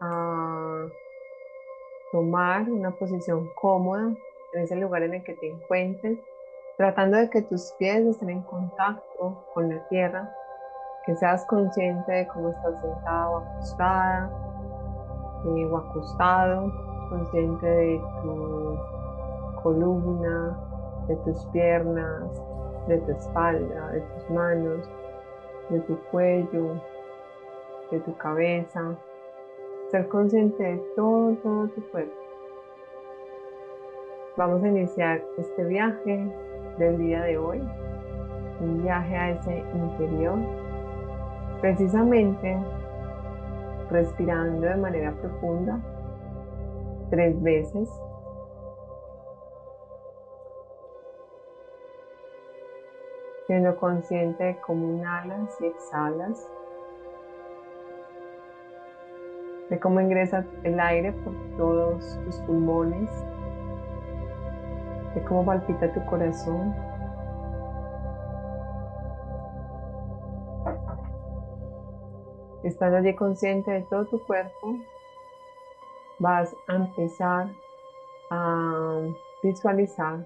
a tomar una posición cómoda en ese lugar en el que te encuentres, tratando de que tus pies estén en contacto con la tierra, que seas consciente de cómo estás sentado o acostada eh, o acostado, consciente de tu columna, de tus piernas, de tu espalda, de tus manos, de tu cuello, de tu cabeza. Ser consciente de todo, todo tu cuerpo. Vamos a iniciar este viaje del día de hoy, un viaje a ese interior, precisamente respirando de manera profunda tres veces siendo consciente de cómo inhalas y exhalas, de cómo ingresa el aire por todos tus pulmones, de cómo palpita tu corazón. Estando allí consciente de todo tu cuerpo, vas a empezar a visualizar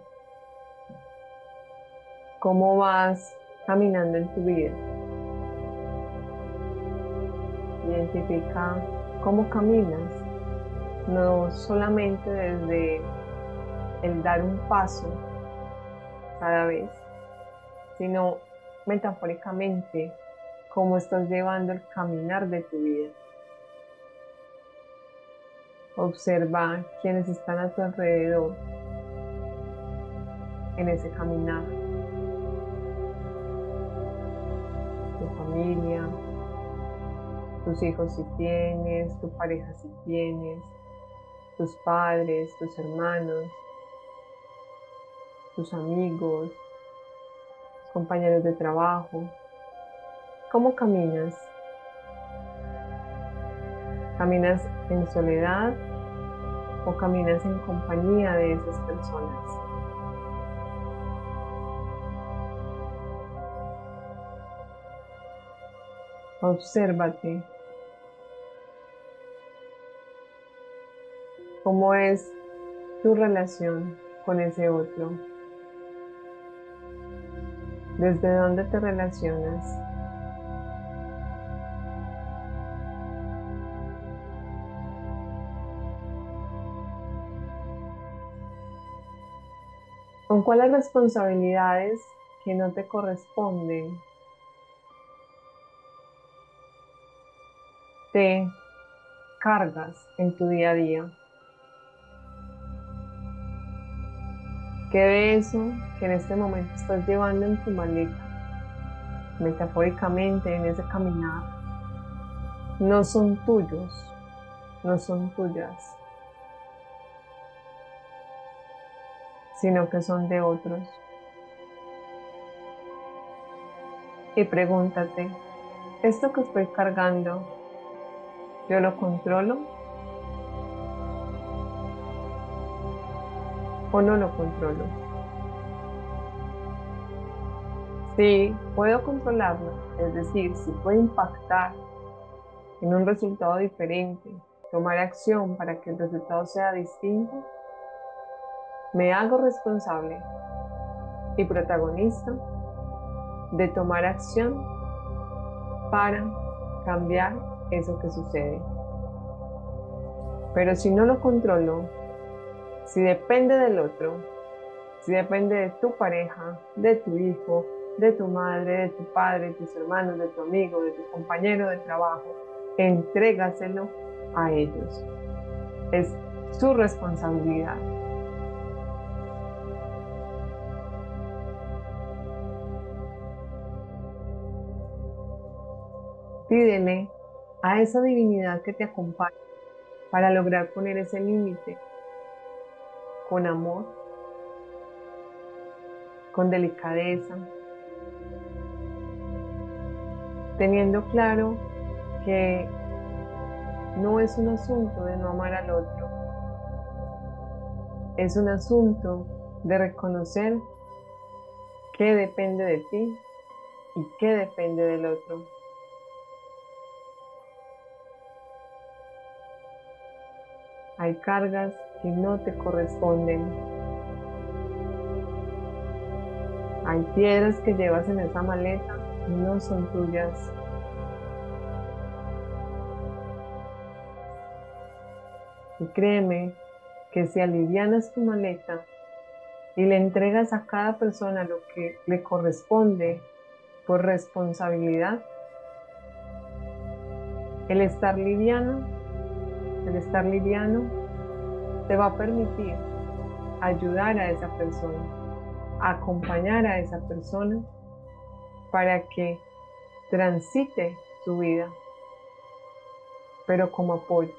cómo vas caminando en tu vida. Identifica cómo caminas, no solamente desde el dar un paso cada vez, sino metafóricamente cómo estás llevando el caminar de tu vida. Observa quienes están a tu alrededor en ese caminar. familia, tus hijos si tienes, tu pareja si tienes, tus padres, tus hermanos, tus amigos, compañeros de trabajo. ¿Cómo caminas? ¿Caminas en soledad o caminas en compañía de esas personas? Obsérvate. ¿Cómo es tu relación con ese otro? ¿Desde dónde te relacionas? ¿Con cuáles responsabilidades que no te corresponden te cargas en tu día a día. ¿Qué de eso que en este momento estás llevando en tu maleta, metafóricamente en ese caminar, no son tuyos, no son tuyas, sino que son de otros? Y pregúntate, ¿esto que estoy cargando yo lo controlo o no lo controlo. Si puedo controlarlo, es decir, si puedo impactar en un resultado diferente, tomar acción para que el resultado sea distinto, me hago responsable y protagonista de tomar acción para cambiar eso que sucede. Pero si no lo controlo, si depende del otro, si depende de tu pareja, de tu hijo, de tu madre, de tu padre, de tus hermanos, de tu amigo, de tu compañero de trabajo, entrégaselo a ellos. Es su responsabilidad. Pídele a esa divinidad que te acompaña para lograr poner ese límite con amor, con delicadeza, teniendo claro que no es un asunto de no amar al otro, es un asunto de reconocer qué depende de ti y qué depende del otro. Hay cargas que no te corresponden. Hay piedras que llevas en esa maleta y no son tuyas. Y créeme que si alivianas tu maleta y le entregas a cada persona lo que le corresponde por responsabilidad, el estar liviano, el estar liviano te va a permitir ayudar a esa persona, acompañar a esa persona para que transite su vida, pero como apoyo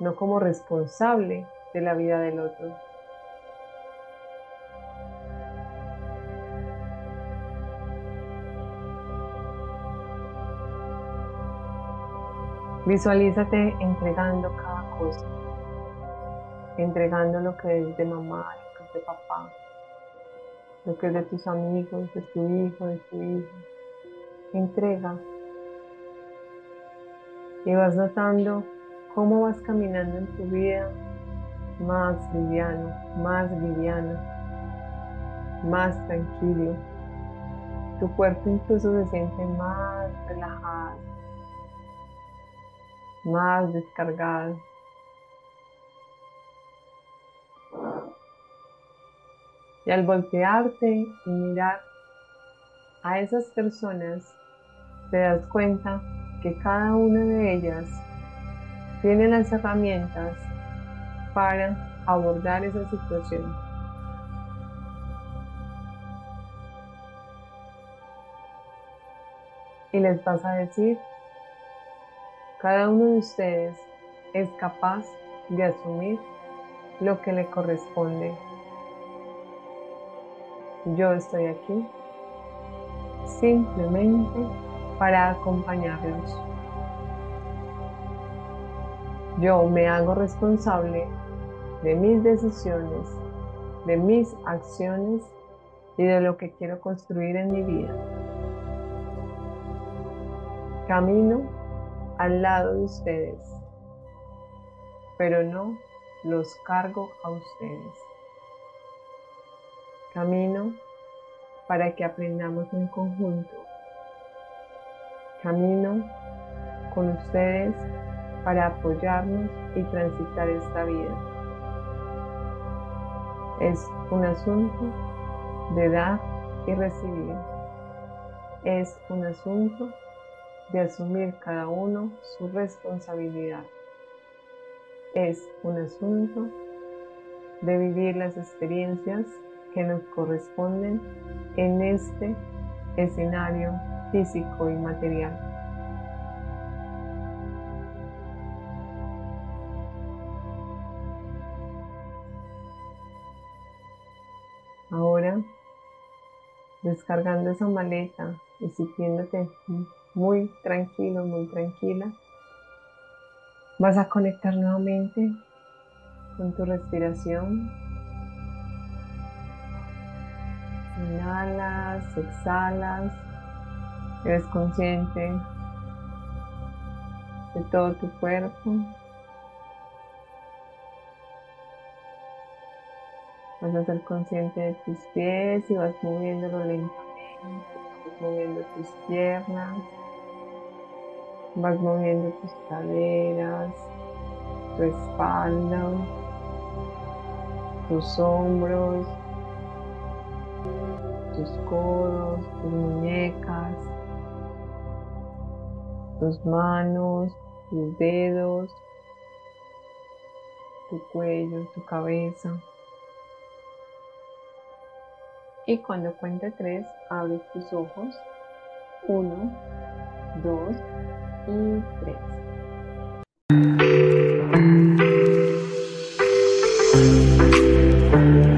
no como responsable de la vida del otro. Visualízate entregando cada cosa, entregando lo que es de mamá, lo que es de papá, lo que es de tus amigos, de tu hijo, de tu hija. Entrega. Y vas notando cómo vas caminando en tu vida más liviano, más liviano, más tranquilo. Tu cuerpo incluso se siente más relajado, más descargado. Y al voltearte y mirar a esas personas, te das cuenta que cada una de ellas tiene las herramientas para abordar esa situación. Y les vas a decir, cada uno de ustedes es capaz de asumir lo que le corresponde. Yo estoy aquí simplemente para acompañarlos. Yo me hago responsable de mis decisiones, de mis acciones y de lo que quiero construir en mi vida. Camino al lado de ustedes, pero no los cargo a ustedes. Camino para que aprendamos en conjunto. Camino con ustedes para apoyarnos y transitar esta vida. Es un asunto de dar y recibir. Es un asunto de asumir cada uno su responsabilidad. Es un asunto de vivir las experiencias que nos corresponden en este escenario físico y material. Ahora, descargando esa maleta y sintiéndote muy tranquilo, muy tranquila, vas a conectar nuevamente con tu respiración. Inhalas, exhalas, eres consciente de todo tu cuerpo. Vas a ser consciente de tus pies y vas moviéndolo lentamente. Vas moviendo tus piernas. Vas moviendo tus caderas, tu espalda, tus hombros, tus codos, tus muñecas, tus manos, tus dedos, tu cuello, tu cabeza. Y cuando cuente tres, abre tus ojos. Uno, dos y tres.